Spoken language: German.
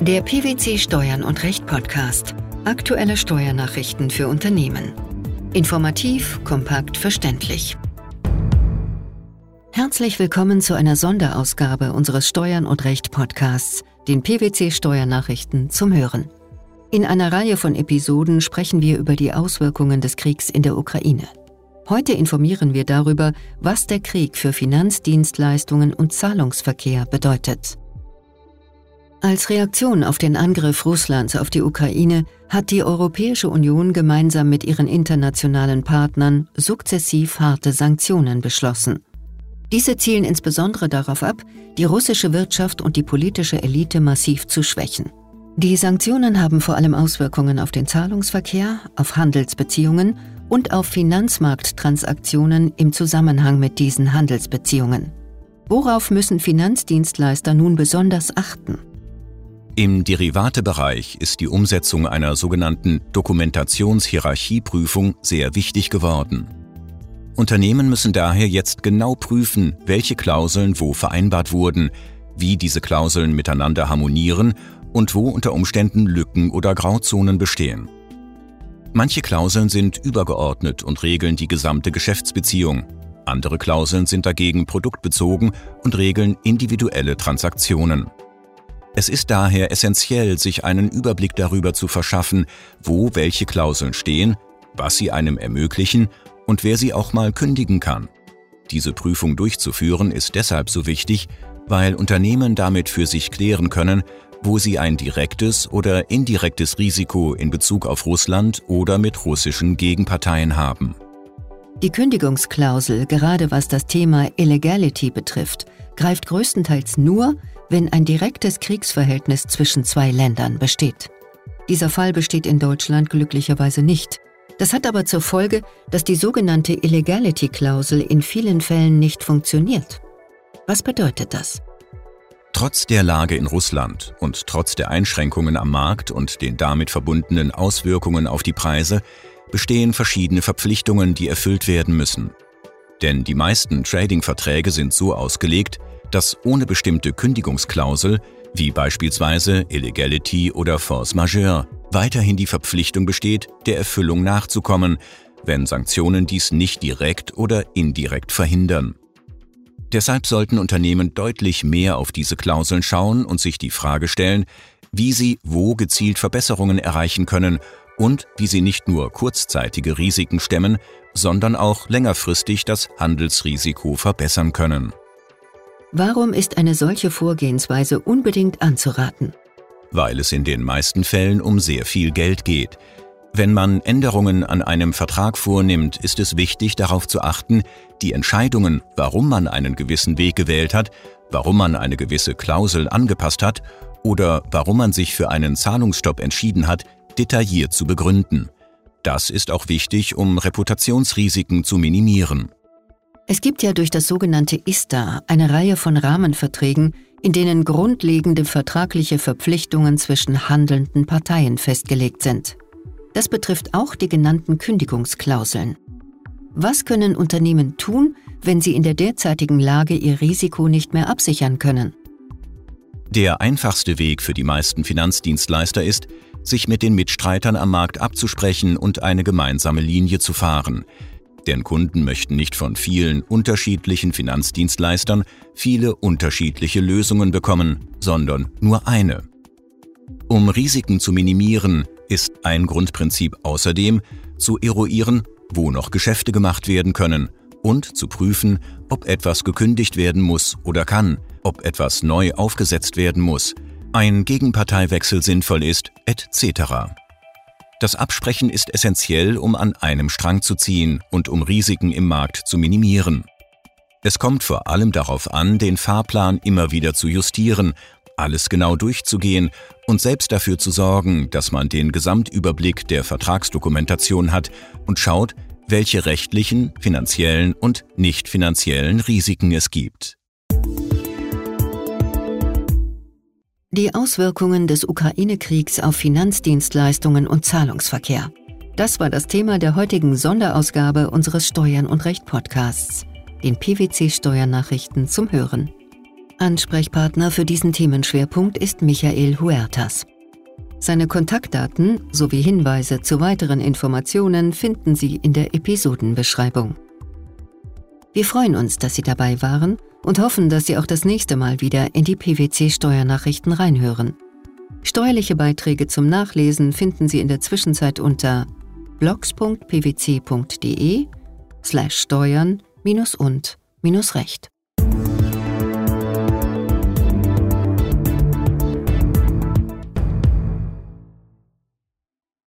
Der PwC Steuern und Recht Podcast. Aktuelle Steuernachrichten für Unternehmen. Informativ, kompakt, verständlich. Herzlich willkommen zu einer Sonderausgabe unseres Steuern und Recht Podcasts, den PwC Steuernachrichten zum Hören. In einer Reihe von Episoden sprechen wir über die Auswirkungen des Kriegs in der Ukraine. Heute informieren wir darüber, was der Krieg für Finanzdienstleistungen und Zahlungsverkehr bedeutet. Als Reaktion auf den Angriff Russlands auf die Ukraine hat die Europäische Union gemeinsam mit ihren internationalen Partnern sukzessiv harte Sanktionen beschlossen. Diese zielen insbesondere darauf ab, die russische Wirtschaft und die politische Elite massiv zu schwächen. Die Sanktionen haben vor allem Auswirkungen auf den Zahlungsverkehr, auf Handelsbeziehungen und auf Finanzmarkttransaktionen im Zusammenhang mit diesen Handelsbeziehungen. Worauf müssen Finanzdienstleister nun besonders achten? Im Derivatebereich ist die Umsetzung einer sogenannten Dokumentationshierarchieprüfung sehr wichtig geworden. Unternehmen müssen daher jetzt genau prüfen, welche Klauseln wo vereinbart wurden, wie diese Klauseln miteinander harmonieren und wo unter Umständen Lücken oder Grauzonen bestehen. Manche Klauseln sind übergeordnet und regeln die gesamte Geschäftsbeziehung. Andere Klauseln sind dagegen produktbezogen und regeln individuelle Transaktionen. Es ist daher essentiell, sich einen Überblick darüber zu verschaffen, wo welche Klauseln stehen, was sie einem ermöglichen und wer sie auch mal kündigen kann. Diese Prüfung durchzuführen ist deshalb so wichtig, weil Unternehmen damit für sich klären können, wo sie ein direktes oder indirektes Risiko in Bezug auf Russland oder mit russischen Gegenparteien haben. Die Kündigungsklausel, gerade was das Thema Illegality betrifft, greift größtenteils nur, wenn ein direktes Kriegsverhältnis zwischen zwei Ländern besteht. Dieser Fall besteht in Deutschland glücklicherweise nicht. Das hat aber zur Folge, dass die sogenannte Illegality-Klausel in vielen Fällen nicht funktioniert. Was bedeutet das? Trotz der Lage in Russland und trotz der Einschränkungen am Markt und den damit verbundenen Auswirkungen auf die Preise bestehen verschiedene Verpflichtungen, die erfüllt werden müssen. Denn die meisten Trading-Verträge sind so ausgelegt, dass ohne bestimmte Kündigungsklausel, wie beispielsweise Illegality oder Force Majeure, weiterhin die Verpflichtung besteht, der Erfüllung nachzukommen, wenn Sanktionen dies nicht direkt oder indirekt verhindern. Deshalb sollten Unternehmen deutlich mehr auf diese Klauseln schauen und sich die Frage stellen, wie sie wo gezielt Verbesserungen erreichen können und wie sie nicht nur kurzzeitige Risiken stemmen, sondern auch längerfristig das Handelsrisiko verbessern können. Warum ist eine solche Vorgehensweise unbedingt anzuraten? Weil es in den meisten Fällen um sehr viel Geld geht. Wenn man Änderungen an einem Vertrag vornimmt, ist es wichtig darauf zu achten, die Entscheidungen, warum man einen gewissen Weg gewählt hat, warum man eine gewisse Klausel angepasst hat oder warum man sich für einen Zahlungsstopp entschieden hat, detailliert zu begründen. Das ist auch wichtig, um Reputationsrisiken zu minimieren. Es gibt ja durch das sogenannte ISTA eine Reihe von Rahmenverträgen, in denen grundlegende vertragliche Verpflichtungen zwischen handelnden Parteien festgelegt sind. Das betrifft auch die genannten Kündigungsklauseln. Was können Unternehmen tun, wenn sie in der derzeitigen Lage ihr Risiko nicht mehr absichern können? Der einfachste Weg für die meisten Finanzdienstleister ist, sich mit den Mitstreitern am Markt abzusprechen und eine gemeinsame Linie zu fahren, denn Kunden möchten nicht von vielen unterschiedlichen Finanzdienstleistern viele unterschiedliche Lösungen bekommen, sondern nur eine. Um Risiken zu minimieren, ist ein Grundprinzip außerdem zu eruieren, wo noch Geschäfte gemacht werden können und zu prüfen, ob etwas gekündigt werden muss oder kann, ob etwas neu aufgesetzt werden muss, ein Gegenparteiwechsel sinnvoll ist, etc. Das Absprechen ist essentiell, um an einem Strang zu ziehen und um Risiken im Markt zu minimieren. Es kommt vor allem darauf an, den Fahrplan immer wieder zu justieren, alles genau durchzugehen und selbst dafür zu sorgen, dass man den Gesamtüberblick der Vertragsdokumentation hat und schaut, welche rechtlichen, finanziellen und nicht finanziellen Risiken es gibt. Die Auswirkungen des Ukraine-Kriegs auf Finanzdienstleistungen und Zahlungsverkehr. Das war das Thema der heutigen Sonderausgabe unseres Steuern und Recht Podcasts, den PwC Steuernachrichten zum Hören. Ansprechpartner für diesen Themenschwerpunkt ist Michael Huertas. Seine Kontaktdaten sowie Hinweise zu weiteren Informationen finden Sie in der Episodenbeschreibung. Wir freuen uns, dass Sie dabei waren und hoffen, dass Sie auch das nächste Mal wieder in die PwC Steuernachrichten reinhören. Steuerliche Beiträge zum Nachlesen finden Sie in der Zwischenzeit unter blogs.pwc.de slash steuern und recht.